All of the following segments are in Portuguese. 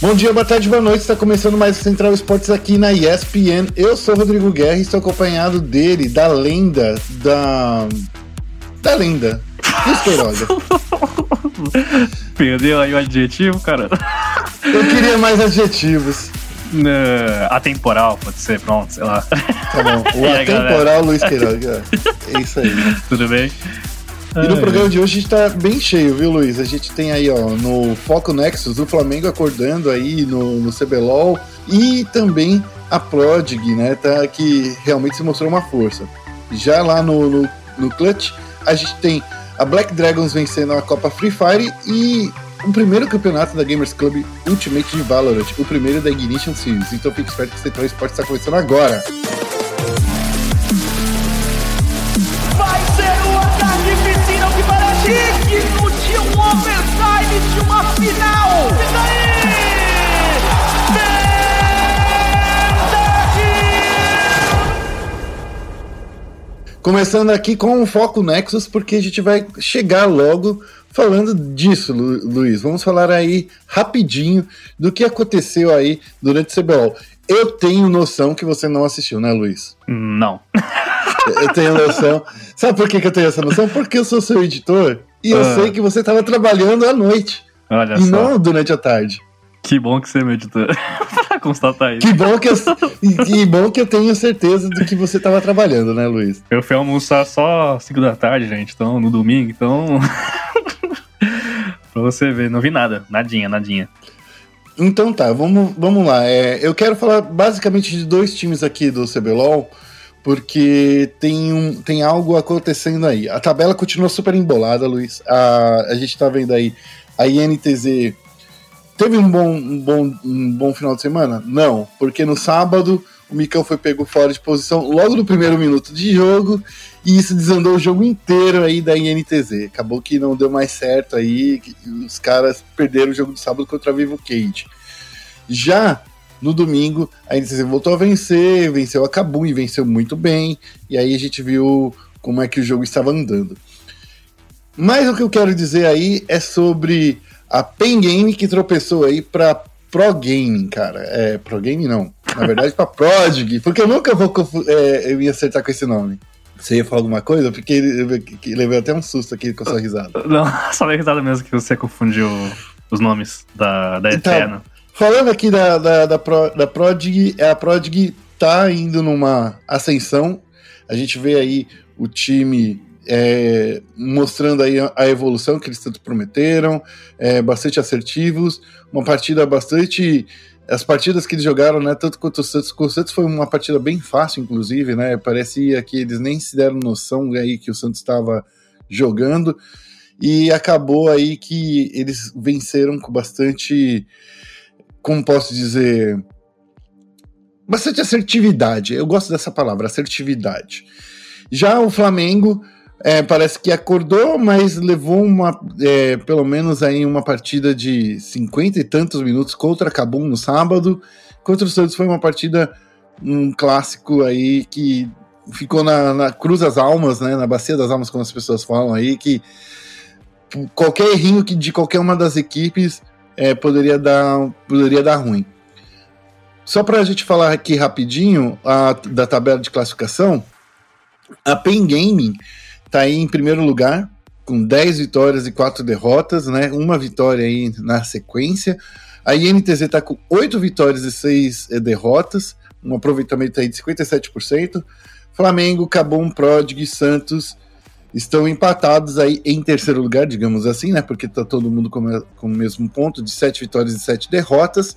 Bom dia, boa tarde, boa noite. Está começando mais o Central Esportes aqui na ESPN. Eu sou Rodrigo Guerra e estou acompanhado dele, da lenda, da. da lenda. Luiz Queiroga. Perdeu aí o adjetivo, cara? Eu queria mais adjetivos. Uh, atemporal, pode ser, pronto, sei lá. Tá bom. O atemporal? Luiz Queiroga. É isso aí. Tudo bem? E no Ai, programa de hoje a gente tá bem cheio, viu, Luiz? A gente tem aí, ó, no Foco Nexus, o Flamengo acordando aí no, no CBLOL e também a Prodig, né, tá, que realmente se mostrou uma força. Já lá no, no, no Clutch, a gente tem a Black Dragons vencendo a Copa Free Fire e o primeiro campeonato da Gamers Club Ultimate de Valorant, o primeiro da Ignition Series. Então fique esperto que o Central Esportes está começando agora. Vai Começando aqui com o Foco Nexus, porque a gente vai chegar logo falando disso, Lu- Luiz. Vamos falar aí rapidinho do que aconteceu aí durante o CBLOL. Eu tenho noção que você não assistiu, né, Luiz? Não. Eu tenho noção. Sabe por que, que eu tenho essa noção? Porque eu sou seu editor e eu Ah. sei que você estava trabalhando à noite Olha e só. não durante a tarde. Que bom que você é meu editor. pra constatar isso. Que bom que eu, que bom que eu tenho certeza do que você estava trabalhando, né, Luiz? Eu fui almoçar só 5 da tarde, gente, então, no domingo, então. pra você ver, não vi nada. Nadinha, nadinha. Então tá, vamos, vamos lá. É, eu quero falar basicamente de dois times aqui do CBLOL, porque tem, um, tem algo acontecendo aí. A tabela continua super embolada, Luiz. A, a gente tá vendo aí a INTZ. Teve um bom, um, bom, um bom final de semana? Não, porque no sábado o Micão foi pego fora de posição logo no primeiro minuto de jogo e isso desandou o jogo inteiro aí da INTZ. Acabou que não deu mais certo aí, os caras perderam o jogo do sábado contra a Vivo Cage. Já no domingo, a INTZ voltou a vencer, venceu a Kabum e venceu muito bem, e aí a gente viu como é que o jogo estava andando. Mas o que eu quero dizer aí é sobre a Pen Game que tropeçou aí para Pro Gaming, cara. É, Pro Gaming não. Na verdade, para Prodig, porque eu nunca vou é, eu me acertar com esse nome. Você ia falar alguma coisa? Porque que levei até um susto aqui com a sua risada. Não, só dei risada mesmo que você confundiu os nomes da, da Então, Eterna. Falando aqui da, da, da, Pro, da Prodig, a Prodig tá indo numa ascensão. A gente vê aí o time é, mostrando aí a, evolução que eles tanto prometeram, é, bastante assertivos, uma partida bastante. As partidas que eles jogaram, né, tanto quanto o Santos, o Santos foi uma partida bem fácil, inclusive, né? Parecia que eles nem se deram noção aí que o Santos estava jogando e acabou aí que eles venceram com bastante como posso dizer, bastante assertividade. Eu gosto dessa palavra, assertividade. Já o Flamengo é, parece que acordou, mas levou uma, é, pelo menos aí uma partida de 50 e tantos minutos contra Cabum no sábado. Contra o Santos foi uma partida, um clássico aí que ficou na, na cruz das almas, né, na bacia das almas, como as pessoas falam aí, que qualquer errinho que de qualquer uma das equipes é, poderia, dar, poderia dar ruim. Só para a gente falar aqui rapidinho a, da tabela de classificação, a Pen Gaming está aí em primeiro lugar, com 10 vitórias e 4 derrotas, né? Uma vitória aí na sequência. A INTZ está com 8 vitórias e 6 eh, derrotas, um aproveitamento aí de 57%. Flamengo, Cabum, Prodig, Santos estão empatados aí em terceiro lugar, digamos assim, né? Porque tá todo mundo com, com o mesmo ponto, de sete vitórias e sete derrotas.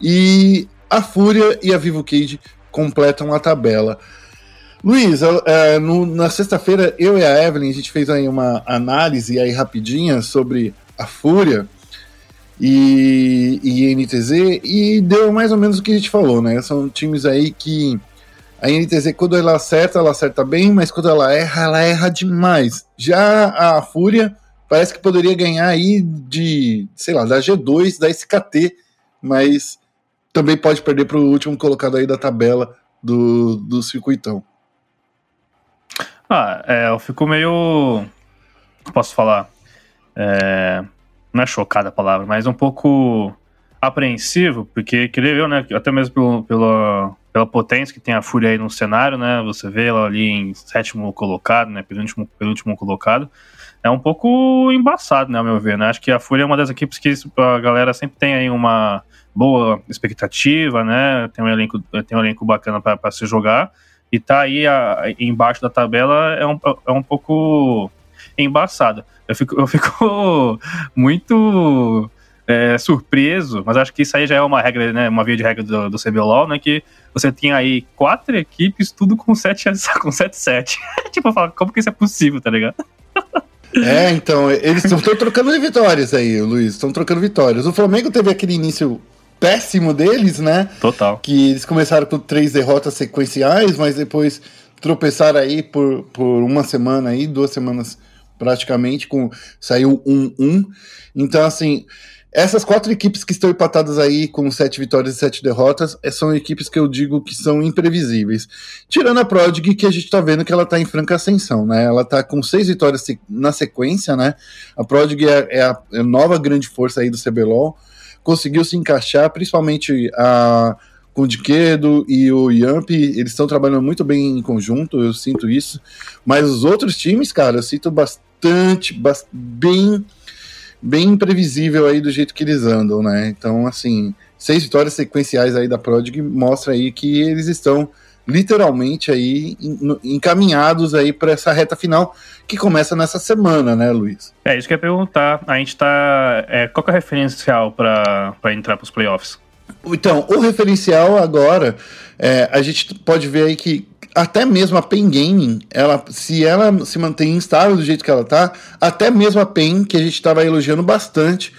E a Fúria e a Vivo Cage completam a tabela. Luiz, é, no, na sexta-feira, eu e a Evelyn, a gente fez aí uma análise aí rapidinha sobre a Fúria e, e NTZ, e deu mais ou menos o que a gente falou, né? São times aí que a NTZ, quando ela acerta, ela acerta bem, mas quando ela erra, ela erra demais. Já a Fúria parece que poderia ganhar aí de, sei lá, da G2, da SKT, mas também pode perder para o último colocado aí da tabela do, do circuitão. Ah, é, eu fico meio. Posso falar? É, não é chocada a palavra, mas um pouco apreensivo, porque queria ver, né, até mesmo pelo, pela, pela potência que tem a Fúria aí no cenário, né, você vê ela ali em sétimo colocado, né, penúltimo, penúltimo colocado, é um pouco embaçado, né, ao meu ver, né, acho que a Fúria é uma das equipes que a galera sempre tem aí uma boa expectativa, né, tem um elenco, tem um elenco bacana para se jogar, e tá aí a, embaixo da tabela é um, é um pouco embaçado. Eu fico, eu fico muito é, surpreso, mas acho que isso aí já é uma regra, né, uma via de regra do, do CBLOL, né, que você tinha aí quatro equipes, tudo com 7 com 7 tipo, eu falo, como que isso é possível, tá ligado? É, então, eles estão trocando vitórias aí, Luiz, estão trocando vitórias. O Flamengo teve aquele início péssimo deles, né? Total. Que eles começaram com três derrotas sequenciais, mas depois tropeçaram aí por, por uma semana aí, duas semanas praticamente, com saiu 1-1. Então, assim, essas quatro equipes que estão empatadas aí com sete vitórias e sete derrotas eh, são equipes que eu digo que são imprevisíveis. Tirando a Prodigy, que a gente tá vendo que ela tá em franca ascensão, né? Ela tá com seis vitórias na sequência, né? A Prodigy é, é, a, é a nova grande força aí do CBLOL. Conseguiu se encaixar, principalmente a com o Diquedo e o Yamp, eles estão trabalhando muito bem em conjunto, eu sinto isso. Mas os outros times, cara, eu sinto bastante, bast bem bem imprevisível aí do jeito que eles andam, né? Então, assim, seis vitórias sequenciais aí da Prodig mostra aí que eles estão literalmente aí encaminhados aí para essa reta final que começa nessa semana, né, Luiz? É isso que eu ia perguntar. A gente tá. É, qual é o referencial para entrar para os playoffs? Então, o referencial agora, é, a gente pode ver aí que até mesmo a Pen Gaming, ela, se ela se mantém instável do jeito que ela tá, até mesmo a Pen, que a gente estava elogiando bastante,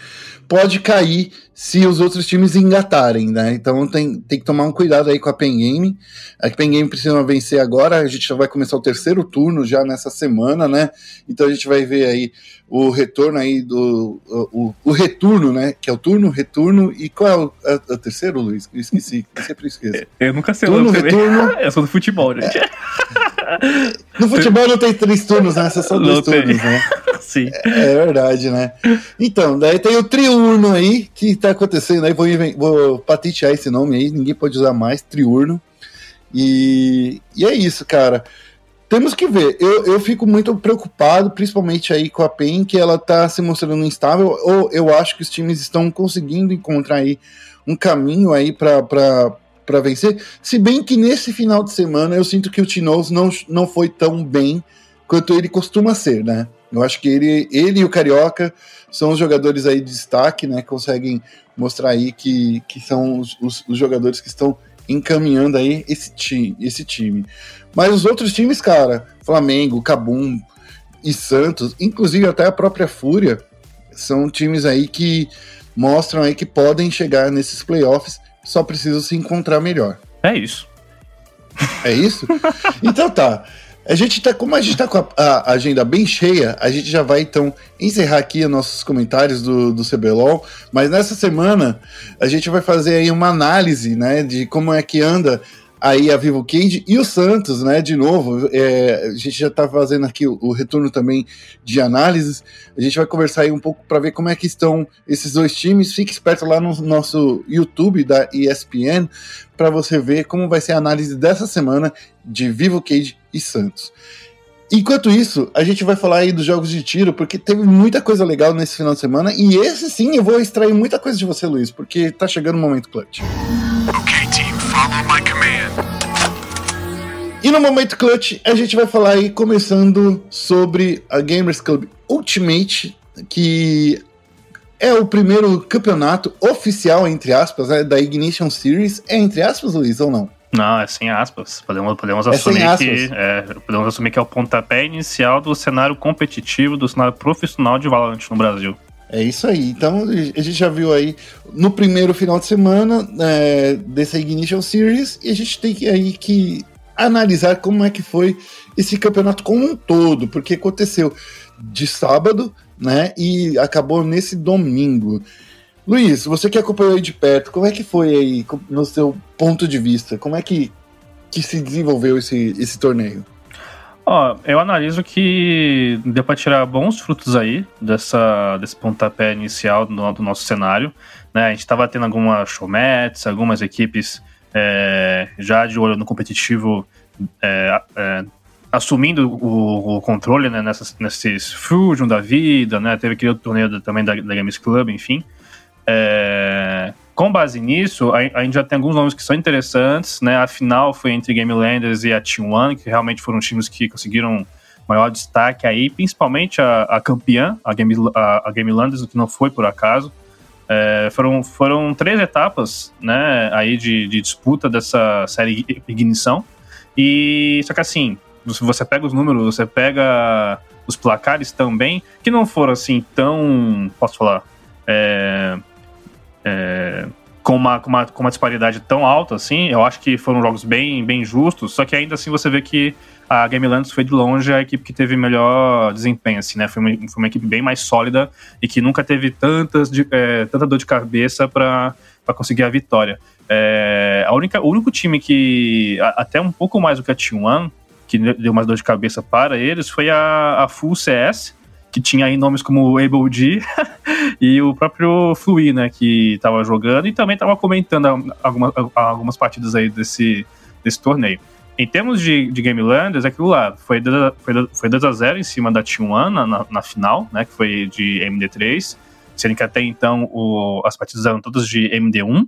pode cair se os outros times engatarem, né? Então tem, tem que tomar um cuidado aí com a Pen Game. A Pen Game precisa vencer agora, a gente já vai começar o terceiro turno já nessa semana, né? Então a gente vai ver aí o retorno aí do. O, o retorno, né? Que é o turno, retorno. E qual é o, é, é o terceiro, Luiz? Eu esqueci, eu sempre esqueço. Eu nunca sei turno, o retorno. Eu sou do futebol, gente. É. No futebol não tem três turnos, né? São dois turnos, né? Sim. É, é, verdade, né? Então, daí tem o triurno aí, que tá acontecendo aí, vou, vou patentear esse nome aí, ninguém pode usar mais, triurno. E, e é isso, cara. Temos que ver. Eu, eu fico muito preocupado, principalmente aí com a PEN, que ela tá se mostrando instável, ou eu acho que os times estão conseguindo encontrar aí um caminho aí para para vencer. Se bem que nesse final de semana eu sinto que o Tinoz não, não foi tão bem quanto ele costuma ser, né? Eu acho que ele, ele e o Carioca são os jogadores aí de destaque, né? Conseguem mostrar aí que, que são os, os, os jogadores que estão encaminhando aí esse time, esse time. Mas os outros times, cara, Flamengo, Cabum e Santos, inclusive até a própria Fúria, são times aí que mostram aí que podem chegar nesses playoffs só precisam se encontrar melhor. É isso. É isso? então tá. A gente tá, como a gente tá com a, a, agenda bem cheia, a gente já vai então encerrar aqui os nossos comentários do, do CBLOL, mas nessa semana a gente vai fazer aí uma análise, né, de como é que anda aí a Vivo Cage e o Santos, né? De novo, é, a gente já está fazendo aqui o, o, retorno também de análises. A gente vai conversar aí um pouco para ver como é que estão esses dois times. Fique esperto lá no nosso YouTube da ESPN para você ver como vai ser a análise dessa semana de Vivo Cage e Santos. Enquanto isso, a gente vai falar aí dos jogos de tiro, porque teve muita coisa legal nesse final de semana, e esse sim eu vou extrair muita coisa de você, Luiz, porque tá chegando o momento clutch. E no momento clutch, a gente vai falar aí, começando sobre a Gamers Club Ultimate, que é o primeiro campeonato oficial, entre aspas, né, da Ignition Series. É entre aspas, Luiz, ou não? Não, é sem aspas. Podemos, podemos é assumir que é, podemos assumir que é o pontapé inicial do cenário competitivo, do cenário profissional de Valorant no Brasil. É isso aí. Então a gente já viu aí no primeiro final de semana é, dessa Ignition Series e a gente tem que, aí que analisar como é que foi esse campeonato como um todo, porque aconteceu de sábado, né, e acabou nesse domingo. Luiz, você que acompanhou aí de perto, como é que foi aí, no seu ponto de vista? Como é que, que se desenvolveu esse, esse torneio? Ó, eu analiso que deu para tirar bons frutos aí dessa, desse pontapé inicial do, do nosso cenário. Né? A gente estava tendo algumas showmats, algumas equipes é, já de olho no competitivo é, é, assumindo o, o, controle né, nessas, nesses Fusion da vida, né? Teve aquele torneio também da, da Games Club, enfim. É, com base nisso, a, a, gente já tem alguns nomes que são interessantes, né? A final foi entre Game Landers e a Team One, que realmente foram times que conseguiram maior destaque aí, principalmente a, a campeã, a Game, a, a Game Landers, que não foi por acaso. É, foram, foram três etapas, né, aí de, de disputa dessa série Ignição. E só que assim, se você pega os números, você pega os placares também, que não foram assim tão, posso falar, é, é, com, uma, com, uma, com uma disparidade tão alta assim, eu acho que foram jogos bem, bem justos, só que ainda assim você vê que a Game Lands foi de longe a equipe que teve melhor desempenho, assim, né? Foi uma, foi uma equipe bem mais sólida e que nunca teve tantas de, é, tanta dor de cabeça para conseguir a vitória. É, a única, o único time que, até um pouco mais do que a T1, que deu mais dor de cabeça para eles, foi a, a Full CS, que tinha aí nomes como Able G e o próprio Flui, né, que estava jogando e também estava comentando algumas, algumas partidas aí desse, desse torneio. Em termos de, de Game Landers, aquilo lá foi 2 foi, foi 2 a 0 em cima da T1 na, na, na, final, né, que foi de MD3, sendo que até então o, as partidas eram todas de MD1.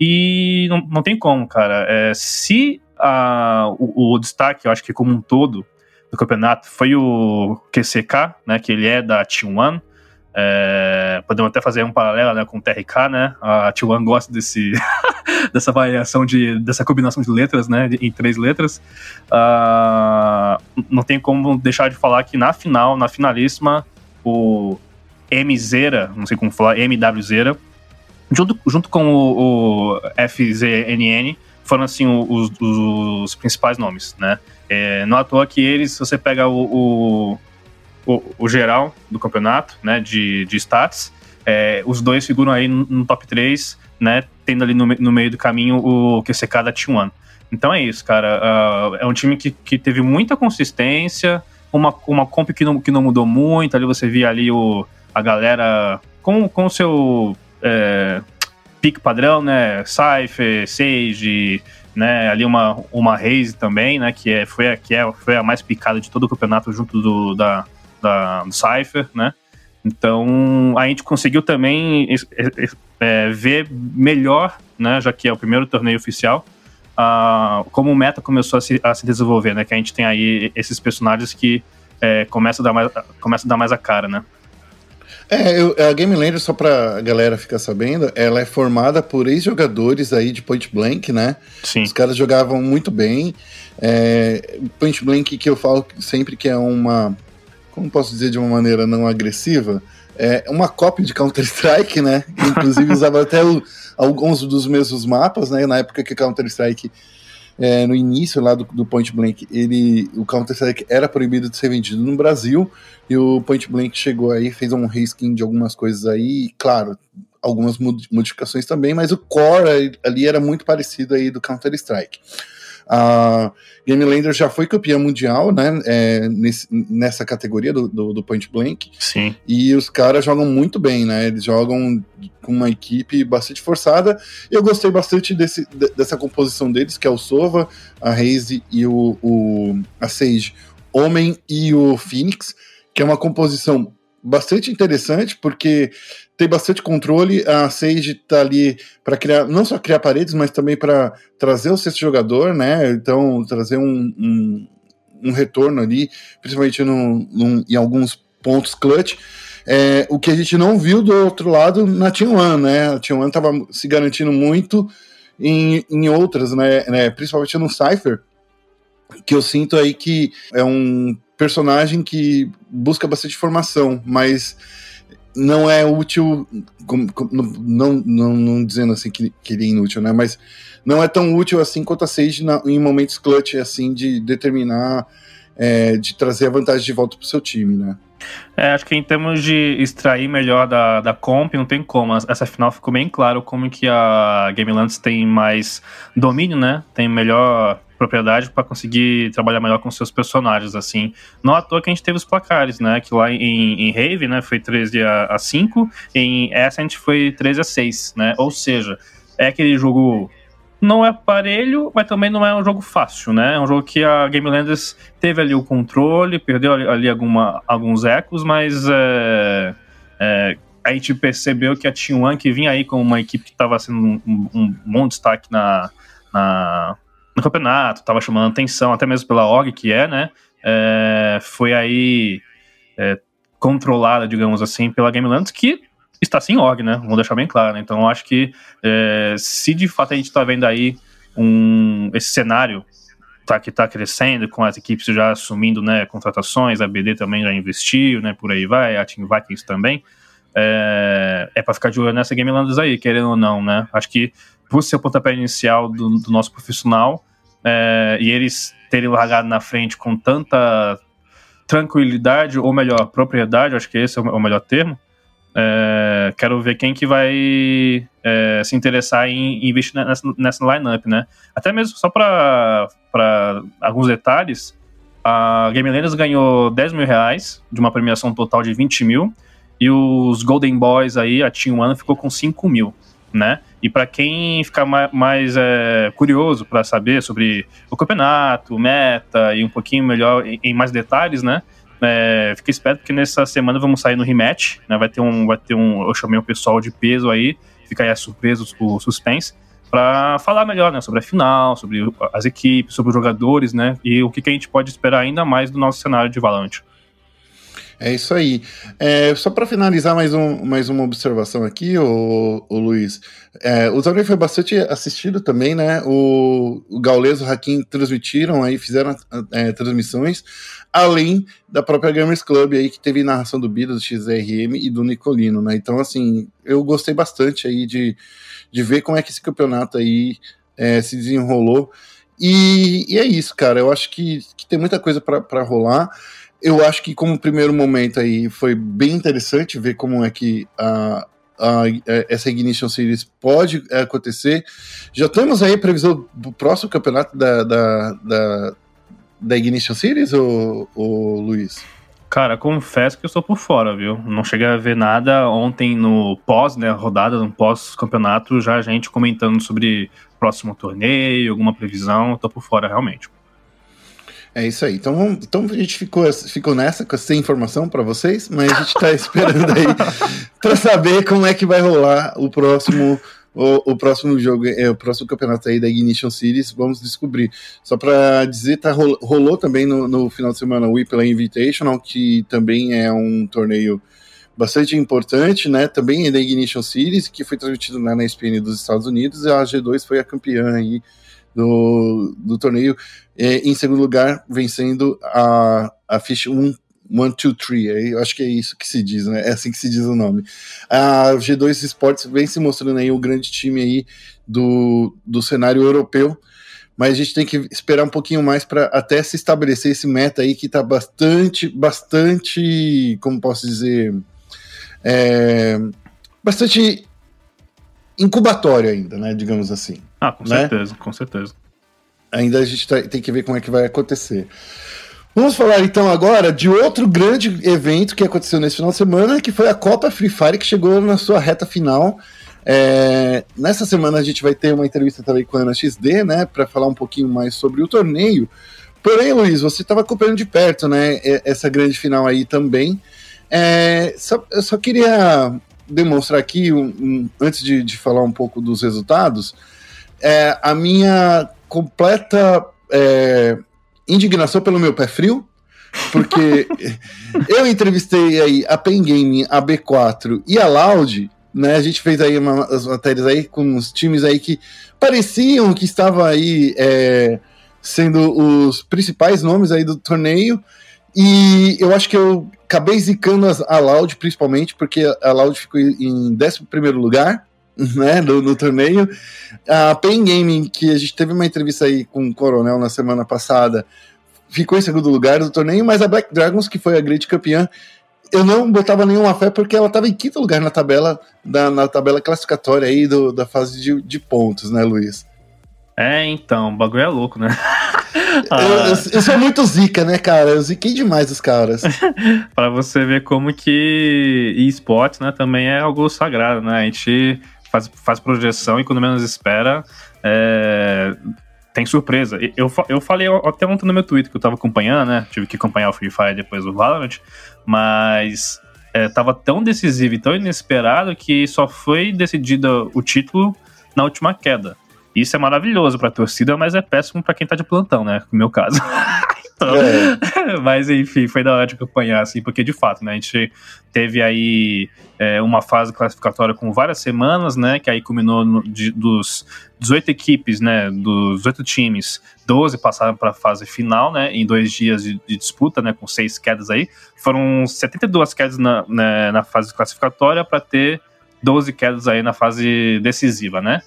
E não, não tem como, cara. É, se a, o, o, destaque, eu acho que como um todo, do campeonato foi o QCK, né, que ele é da T1. É, podemos até fazer um paralelo né, com o TRK, né? A T1 gosta desse, dessa variação de dessa combinação de letras, né? Em três letras. Uh, não tem como deixar de falar que na final, na finalíssima, o M Zera, não sei como falar, MW Zera, junto, junto com o, o FZNN, foram assim os, os, principais nomes, né? É, não à toa que eles, se você pega o, o, o, o geral do campeonato, né, de, de stats, é, os dois figuram aí no, no, top 3, né, tendo ali no, no meio do caminho o QCK da T1. Então é isso, cara. Uh, é um time que, que teve muita consistência, uma, uma comp que não, que não mudou muito. Ali você via ali o, a galera com o seu é, pique padrão, né? Cypher, Sage, né? Ali uma, uma Raze também, né? Que, é, foi, a, que é, foi a mais picada de todo o campeonato junto do, da, da, do Cypher, né? Então a gente conseguiu também é, ver melhor, né? Já que é o primeiro torneio oficial, uh, como o meta começou a se, a se desenvolver, né? Que a gente tem aí esses personagens que é, começam a dar mais, começa a dar mais a cara, né? É, eu, a Game Lander, só pra galera ficar sabendo, ela é formada por ex-jogadores aí de Point Blank, né? Sim. Os caras jogavam muito bem. É, Point Blank, que eu falo sempre que é uma. Como posso dizer de uma maneira não agressiva? É uma cópia de Counter-Strike, né? Inclusive usava até o, alguns dos mesmos mapas, né? Na época que Counter-Strike é, no início lá do, do, Point Blank, ele, o Counter-Strike era proibido de ser vendido no Brasil, e o Point Blank chegou aí, fez um reskin de algumas coisas aí, e, claro, algumas modificações também, mas o core ali era muito parecido aí do Counter-Strike. A Game Lander já foi campeã mundial, né? É, nesse, nessa categoria do, do, do, Point Blank. Sim. E os caras jogam muito bem, né? Eles jogam com uma equipe bastante forçada. Eu gostei bastante desse, dessa composição deles, que é o Sova, a Raze e o, o a Sage, Homem e o Phoenix, que é uma composição bastante interessante, porque tem bastante controle. A Sage tá ali para criar, não só criar paredes, mas também para trazer o sexto jogador, né? Então, trazer um, um, um retorno ali, principalmente no, no, em alguns pontos clutch. É, o que a gente não viu do outro lado na Team One, né? A Team One tava se garantindo muito em, em outras, né? né? Principalmente no Cypher, que eu sinto aí que é um personagem que busca bastante informação, mas não é útil, não, não, não dizendo assim que, que ele é inútil, né? Mas não é tão útil assim quanto a Sage na, em momentos clutch, assim, de determinar, é, de trazer a vantagem de volta pro seu time, né? É, acho que em termos de extrair melhor da, da comp, não tem como. Essa final ficou bem claro como que a Game Lands tem mais domínio, né? Tem melhor propriedade para conseguir trabalhar melhor com seus personagens, assim. Não à toa que a gente teve os placares, né? Que lá em, em Rave, né, foi 13 a, a 5, em Ascent foi 13 a 6, né? Ou seja, é aquele jogo não é parelho, mas também não é um jogo fácil, né? É um jogo que a Game Landers teve ali o controle, perdeu ali alguma, alguns ecos, mas é, é, a gente percebeu que a Team One, que vinha aí com uma equipe que estava sendo um, um, um, bom destaque na, na, no campeonato, estava chamando atenção, até mesmo pela OG, que é, né? É, foi aí é, controlada, digamos assim, pela Game Landers, que está sem org, né? Vamos deixar bem claro. Né? Então, acho que é, se de fato a gente está vendo aí um, esse cenário tá, que está crescendo, com as equipes já assumindo né, contratações, a BD também já investiu, né? Por aí vai, a Team Vikings também. É, é para ficar de olho nessa Game Landers aí, querendo ou não, né? Acho que por ser o pontapé inicial do, do nosso profissional é, e eles terem largado na frente com tanta tranquilidade, ou melhor, propriedade, acho que esse é o melhor termo, é, quero ver quem que vai é, se interessar em investir nessa, nessa lineup, né? Até mesmo só para alguns detalhes, a Game ganhou 10 mil reais de uma premiação total de 20 mil e os Golden Boys aí, a Team One, ficou com 5 mil, né? E para quem ficar mais, é, curioso para saber sobre o campeonato, meta e um pouquinho melhor em, mais detalhes, né? É, fica esperto porque nessa semana vamos sair no rematch, né? Vai ter um, vai ter um, eu chamei o pessoal de peso aí, fica aí a surpresa, o suspense, para falar melhor, né, sobre a final, sobre as equipes, sobre os jogadores, né, e o que, que a gente pode esperar ainda mais do nosso cenário de Valorant. É isso aí. É, só para finalizar mais, um, mais uma observação aqui, o, Luiz. É, o torneio foi bastante assistido também, né? O, o Gaules e o Hakim transmitiram aí, fizeram é, transmissões, além da própria Gamers Club aí, que teve narração do Bida, do XRM e do Nicolino, né? Então, assim, eu gostei bastante aí de, de ver como é que esse campeonato aí é, se desenrolou. E, e, é isso, cara. Eu acho que, que tem muita coisa para rolar. Eu acho que como primeiro momento aí foi bem interessante ver como é que a, a, essa Ignition Series pode acontecer. Já temos aí a previsão do próximo campeonato da, da, da, da Ignition Series, ou, ou Luiz? Cara, confesso que eu estou por fora, viu? Não cheguei a ver nada ontem no pós, né, rodada, no pós-campeonato, já a gente comentando sobre próximo torneio, alguma previsão, estou por fora realmente. É isso aí. Então, vamos, então a gente ficou, ficou nessa, sem informação para vocês, mas a gente está esperando aí para saber como é que vai rolar o próximo. O, o, próximo jogo, é o próximo campeonato aí da Ignition Series, vamos descobrir. Só para dizer, tá, rolou, rolou também no, no, final de semana o Whipple Invitational, que também é um torneio bastante importante, né? Também é da Ignition Series, que foi transmitido lá na ESPN dos Estados Unidos, e a G2 foi a campeã aí do, do torneio. É, em segundo lugar, vencendo a, a Fish 1 One, Two, Three, acho que é isso que se diz, né? É assim que se diz o nome. A G2 Sports vem se mostrando aí o grande time aí do, do cenário europeu, mas a gente tem que esperar um pouquinho mais para até se estabelecer esse meta aí que está bastante, bastante, como posso dizer, é, bastante incubatório ainda, né? Digamos assim. Ah, com né? certeza, com certeza. Ainda a gente tá, tem que ver como é que vai acontecer. Vamos falar então agora de outro grande evento que aconteceu nesse final de semana, que foi a Copa Free Fire, que chegou na sua reta final. É, nessa semana a gente vai ter uma entrevista também com a Ana XD, né, para falar um pouquinho mais sobre o torneio. Porém, Luiz, você estava acompanhando de perto, né, essa grande final aí também. É, só, eu só queria demonstrar aqui, um, um, antes de, de, falar um pouco dos resultados, é, a minha completa é, indignação pelo meu pé frio, porque eu entrevistei aí a Pen Gaming, a B4 e a Loud, né? A gente fez aí uma, as matérias aí com os times aí que pareciam que estavam aí é, sendo os principais nomes aí do torneio. E eu acho que eu acabei zicando a Loud, principalmente, porque a Loud ficou em 11 lugar, né, no, no, torneio. A Pain Gaming, que a gente teve uma entrevista aí com o Coronel na semana passada, ficou em segundo lugar do torneio, mas a Black Dragons, que foi a grande campeã, eu não botava nenhuma fé porque ela estava em quinto lugar na tabela, da, na tabela classificatória aí do, da fase de, de pontos, né, Luiz? É, então, o bagulho é louco, né? Ah. Eu, eu, eu, sou muito zica, né, cara? Eu ziquei demais os caras. para você ver como que esportes, né, também é algo sagrado, né? A gente faz, faz projeção e quando menos espera, é, tem surpresa. Eu, eu falei até ontem no meu Twitter que eu tava acompanhando, né? Tive que acompanhar o Free Fire depois do Valorant, mas é, tava tão decisivo e tão inesperado que só foi decidido o título na última queda. Isso é maravilhoso pra torcida, mas é péssimo para quem tá de plantão, né? No meu caso. é. Mas enfim, foi da hora de acompanhar, assim, porque de fato, né? A gente teve aí é, uma fase classificatória com várias semanas, né? Que aí culminou no, de, dos 18 equipes, né? Dos 18 times, 12 passaram para a fase final, né? Em dois dias de, de, disputa, né? Com seis quedas aí. Foram 72 quedas na, né, na fase classificatória para ter 12 quedas aí na fase decisiva, né?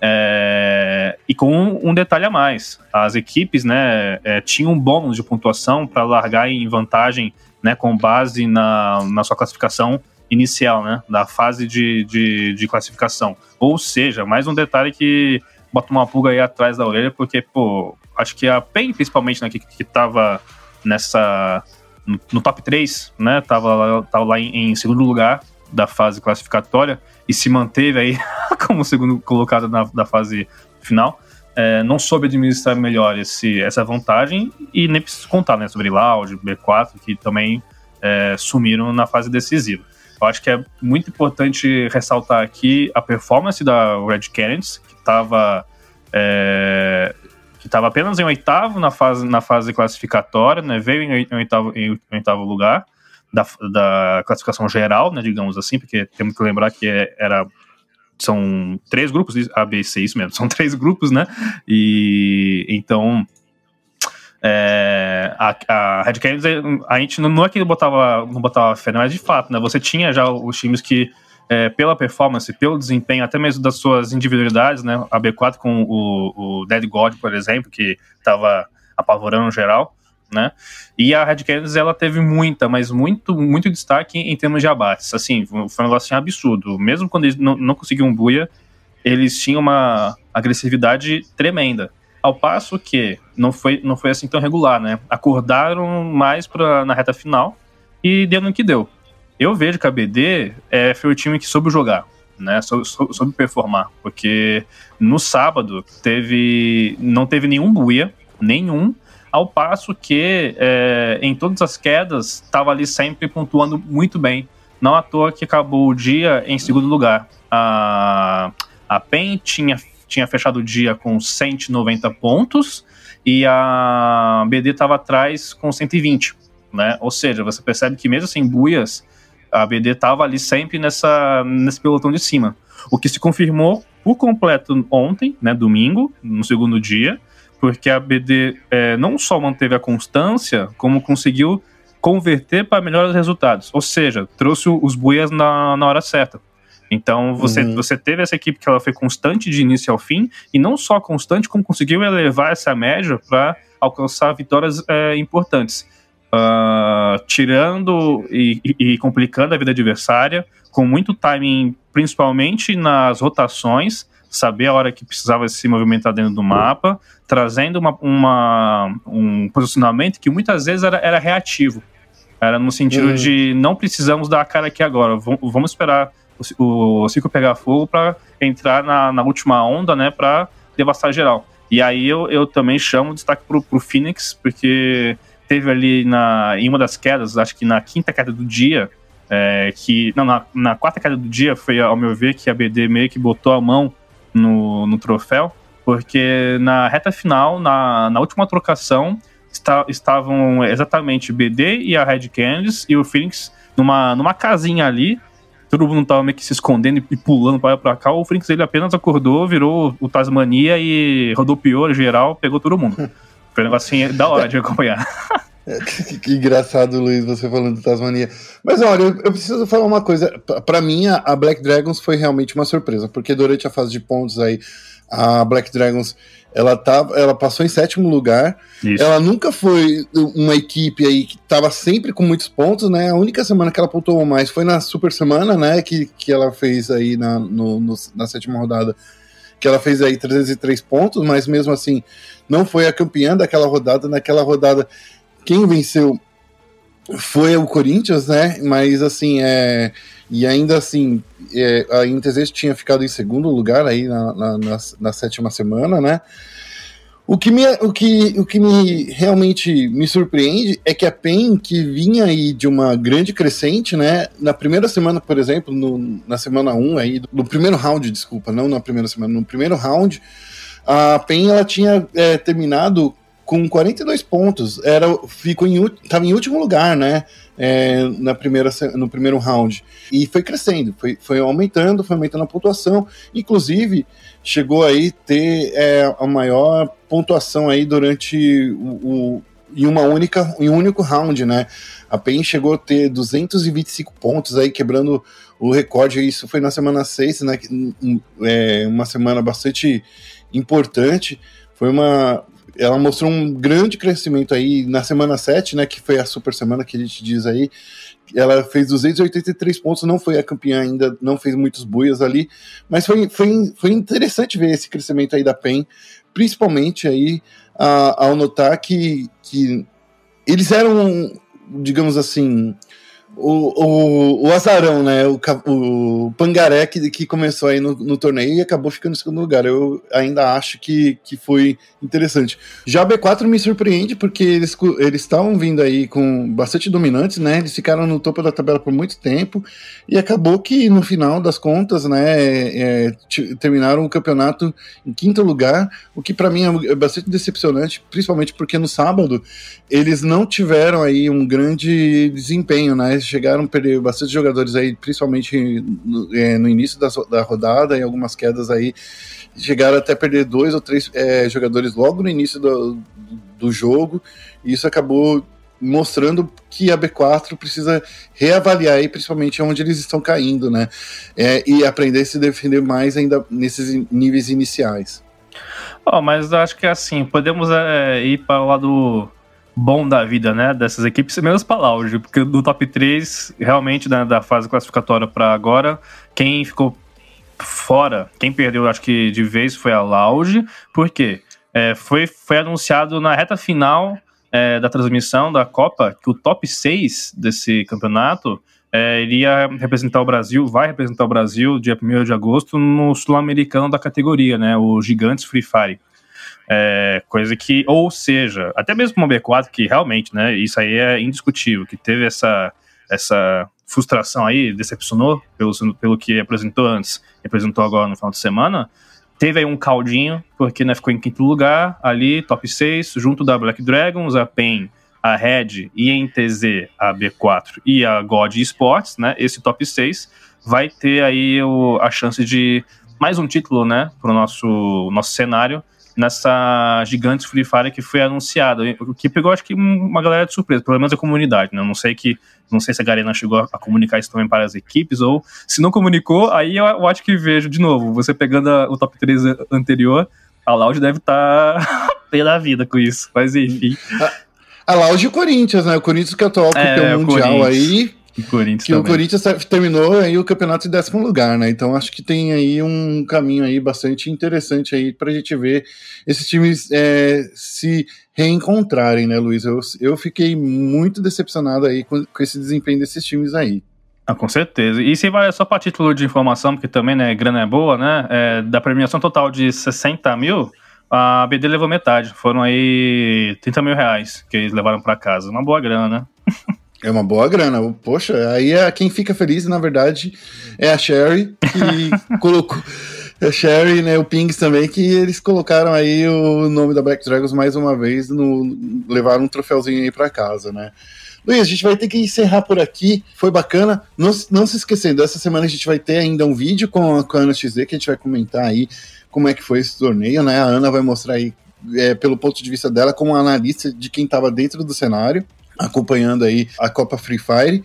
É, e com um detalhe a mais, as equipes né, é, tinham um bônus de pontuação para largar em vantagem né, com base na, na sua classificação inicial, né, da fase de, de, de, classificação. Ou seja, mais um detalhe que bota uma pulga aí atrás da orelha, porque, pô, acho que a PEN, principalmente, né, que, que nessa. No, no top 3, né, tava, tava lá em, em segundo lugar da fase classificatória e se manteve aí como segundo colocado na, da fase final. É, não soube administrar melhor esse, essa vantagem e nem preciso contar né, sobre Loud, B4, que também é, sumiram na fase decisiva. Eu acho que é muito importante ressaltar aqui a performance da Red Canids, que estava é, que estava apenas em oitavo na fase, na fase classificatória, né, veio em oitavo, em oitavo lugar, da, da classificação geral, né, digamos assim, porque temos que lembrar que é, era são três grupos, A, B, C, isso mesmo, são três grupos, né? E então é, a, a Red Canids, a gente não é que botava, não botava fé, mas de fato, né? Você tinha já os times que, é, pela performance, pelo desempenho, até mesmo das suas individualidades, né? A B4 com o, o Dead God, por exemplo, que estava apavorando geral né? E a Red Canids, ela teve muita, mas muito, muito destaque em, termos de abates. Assim, foi um negócio assim, absurdo. Mesmo quando eles não, não conseguiam buia, eles tinham uma agressividade tremenda. Ao passo que não foi, não foi assim tão regular, né? Acordaram mais pra, na reta final e deu no que deu. Eu vejo que a BD é, foi o time que soube jogar, né? Soube, soube performar, porque no sábado teve não teve nenhum buia, nenhum, ao passo que é, em todas as quedas estava ali sempre pontuando muito bem. Não à toa que acabou o dia em segundo lugar. A, a PEN tinha, tinha fechado o dia com 190 pontos e a BD estava atrás com 120. Né? Ou seja, você percebe que mesmo sem buias, a BD estava ali sempre nessa, nesse pelotão de cima. O que se confirmou por completo ontem, né, domingo, no segundo dia, porque a BD é, não só manteve a constância, como conseguiu converter para melhores resultados. Ou seja, trouxe os buias na, na hora certa. Então você, uhum. você teve essa equipe que ela foi constante de início ao fim, e não só constante, como conseguiu elevar essa média para alcançar vitórias é, importantes. Uh, tirando e, e, complicando a vida adversária, com muito timing, principalmente nas rotações, saber a hora que precisava se movimentar dentro do mapa, trazendo uma, uma um posicionamento que muitas vezes era, era reativo. Era no sentido uhum. de não precisamos dar a cara aqui agora, vamos esperar o, o ciclo pegar fogo para entrar na, na, última onda, né, para devastar geral. E aí eu, eu também chamo destaque pro, pro Phoenix, porque teve ali na, em uma das quedas, acho que na quinta queda do dia, é, que. Não, na, na quarta queda do dia foi, ao meu ver, que a BD meio que botou a mão no, no troféu, porque na reta final, na, na última trocação, está, estavam exatamente BD e a Red Candies e o Phoenix numa, numa casinha ali. Todo mundo tava meio que se escondendo e pulando para pra cá. O Phoenix ele apenas acordou, virou o Tasmania e rodopiou geral, pegou todo mundo. Foi um negócio assim, da hora de acompanhar. que, engraçado, Luiz, você falando do Tasmania. Mas olha, eu, eu preciso falar uma coisa. Para mim, a Black Dragons foi realmente uma surpresa, porque durante a fase de pontos aí, a Black Dragons ela, tava, ela passou em sétimo lugar. Isso. Ela nunca foi uma equipe aí que estava sempre com muitos pontos, né? A única semana que ela pontuou mais foi na super semana, né? Que, que ela fez aí na, no, no, na sétima rodada que ela fez aí 303 pontos, mas mesmo assim não foi a campeã daquela rodada. Naquela rodada, quem venceu foi o Corinthians, né? Mas assim, é. E ainda assim, é, a Interest tinha ficado em segundo lugar aí na, na, na, na sétima semana, né? O que, me, o, que, o que me realmente me surpreende é que a PEN, que vinha aí de uma grande crescente, né? Na primeira semana, por exemplo, no, na semana 1 aí, no primeiro round, desculpa, não na primeira semana, no primeiro round, a PEN ela tinha é, terminado com 42 pontos, era, ficou em, tava em último lugar, né? É, na primeira, no primeiro round. E foi crescendo, foi, foi aumentando, foi aumentando a pontuação. Inclusive, chegou aí ter é, a maior pontuação aí durante o, o, em uma única em um único round, né? A PEN chegou a ter 225 pontos aí, quebrando o recorde. Isso foi na semana 6, né? É, uma semana bastante importante. Foi uma. Ela mostrou um grande crescimento aí na semana 7, né? Que foi a super semana que a gente diz aí ela fez 283 pontos, não foi a campeã ainda, não fez muitos buias ali, mas foi, foi, foi interessante ver esse crescimento aí da PEN, principalmente aí a, ao notar que, que eles eram, digamos assim, o, o, o azarão, né? O, o Pangaré que, que começou aí no, no, torneio e acabou ficando em segundo lugar. Eu ainda acho que, que foi interessante. Já o B4 me surpreende porque eles estavam vindo aí com bastante dominantes, né? Eles ficaram no topo da tabela por muito tempo e acabou que no final das contas, né? É terminaram o campeonato em quinto lugar, o que para mim é, é bastante decepcionante, principalmente porque no sábado eles não tiveram aí um grande desempenho, né? Chegaram a perder bastante jogadores aí, principalmente no, é, no início da, da, rodada, e algumas quedas aí. Chegaram até a perder dois ou três é, jogadores logo no início do, do jogo, e isso acabou mostrando que a B4 precisa reavaliar aí, principalmente onde eles estão caindo, né? É, e aprender a se defender mais ainda nesses níveis iniciais. Oh, mas acho que assim, podemos é, ir para o lado bom da vida, né, dessas equipes, menos Lounge, porque do top 3, realmente, né, da fase classificatória para agora, quem ficou fora, quem perdeu, acho que de vez foi a Lounge, porque é, foi, foi anunciado na reta final é, da transmissão da Copa que o top 6 desse campeonato é, iria representar o Brasil, vai representar o Brasil dia 1 de agosto no sul-americano da categoria, né, o Gigantes Free Fire. É, coisa que, ou seja, até mesmo uma B4 que realmente, né, isso aí é indiscutível, que teve essa, essa frustração aí, decepcionou pelo, pelo que apresentou antes, apresentou agora no final de semana, teve aí um caldinho, porque né, ficou em quinto lugar, ali, top 6, junto da Black Dragons, a PEN, a Red, INTZ, a B4 e a God Sports, né, esse top 6 vai ter aí o, a chance de mais um título, né, para o nosso, nosso cenário, nessa gigante Free Fire que foi anunciada, o que pegou acho que uma galera de surpresa, pelo menos a comunidade, né? Eu não sei que não sei se a Garena chegou a comunicar isso também para as equipes ou se não comunicou, aí eu, eu acho que vejo de novo, você pegando a, o top 3 anterior, a Loud deve estar tá pela vida com isso, mas enfim. A, a Loud e o Corinthians, né? O Corinthians que é atual campeão é, mundial aí o Corinthians que também. o Corinthians terminou aí o campeonato em décimo lugar, né? Então acho que tem aí um caminho aí bastante interessante aí pra gente ver esses times é, se reencontrarem, né, Luiz? Eu, eu fiquei muito decepcionado aí com, com esse desempenho desses times aí. Ah, com certeza. E se vai só para título de informação, porque também, né, grana é boa, né? É, da premiação total de 60 mil, a BD levou metade. Foram aí 30 mil reais que eles levaram para casa. Uma boa grana, né? É uma boa grana. Poxa, aí é quem fica feliz, na verdade, é a Sherry, que colocou. A Sherry, né, o Pings também, que eles colocaram aí o nome da Black Dragons mais uma vez, no, levaram um troféuzinho aí para casa, né? Luiz, a gente vai ter que encerrar por aqui. Foi bacana. Não, não se esquecendo, essa semana a gente vai ter ainda um vídeo com a, com a Ana XZ que a gente vai comentar aí como é que foi esse torneio, né? A Ana vai mostrar aí, é, pelo ponto de vista dela, como analista de quem estava dentro do cenário acompanhando aí a Copa Free Fire.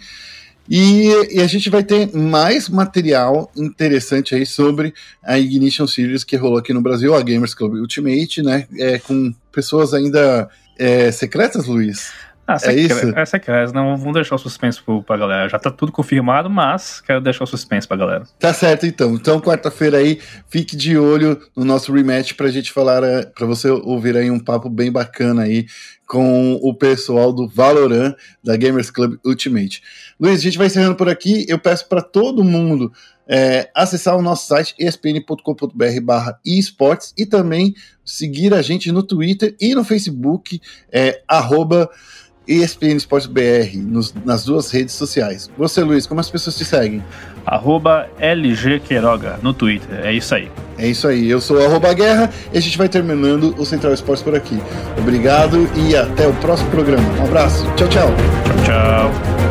E, e, a gente vai ter mais material interessante aí sobre a Ignition Series que rolou aqui no Brasil, a Gamers Club Ultimate, né? É, com pessoas ainda é, secretas, Luiz? Ah, é isso? É secreto, não vamos deixar o suspense pra galera. Já tá tudo confirmado, mas quero deixar o suspense pra galera. Tá certo, então. Então, quarta-feira aí, fique de olho no nosso rematch pra gente falar, eh, pra você ouvir aí um papo bem bacana aí com o pessoal do Valorant da Gamers Club Ultimate. Luiz, a gente vai encerrando por aqui. Eu peço para todo mundo é, acessar o nosso site espn.com.br barra e também seguir a gente no Twitter e no Facebook, é, arroba ESPN Esportes BR, nos, nas duas redes sociais. Você, Luiz, como as pessoas te seguem? Arroba LG Queiroga no Twitter, é isso aí. É isso aí, eu sou arroba Guerra e a gente vai terminando o Central Esportes por aqui. Obrigado e até o próximo programa. Um abraço, tchau, tchau. Tchau, tchau.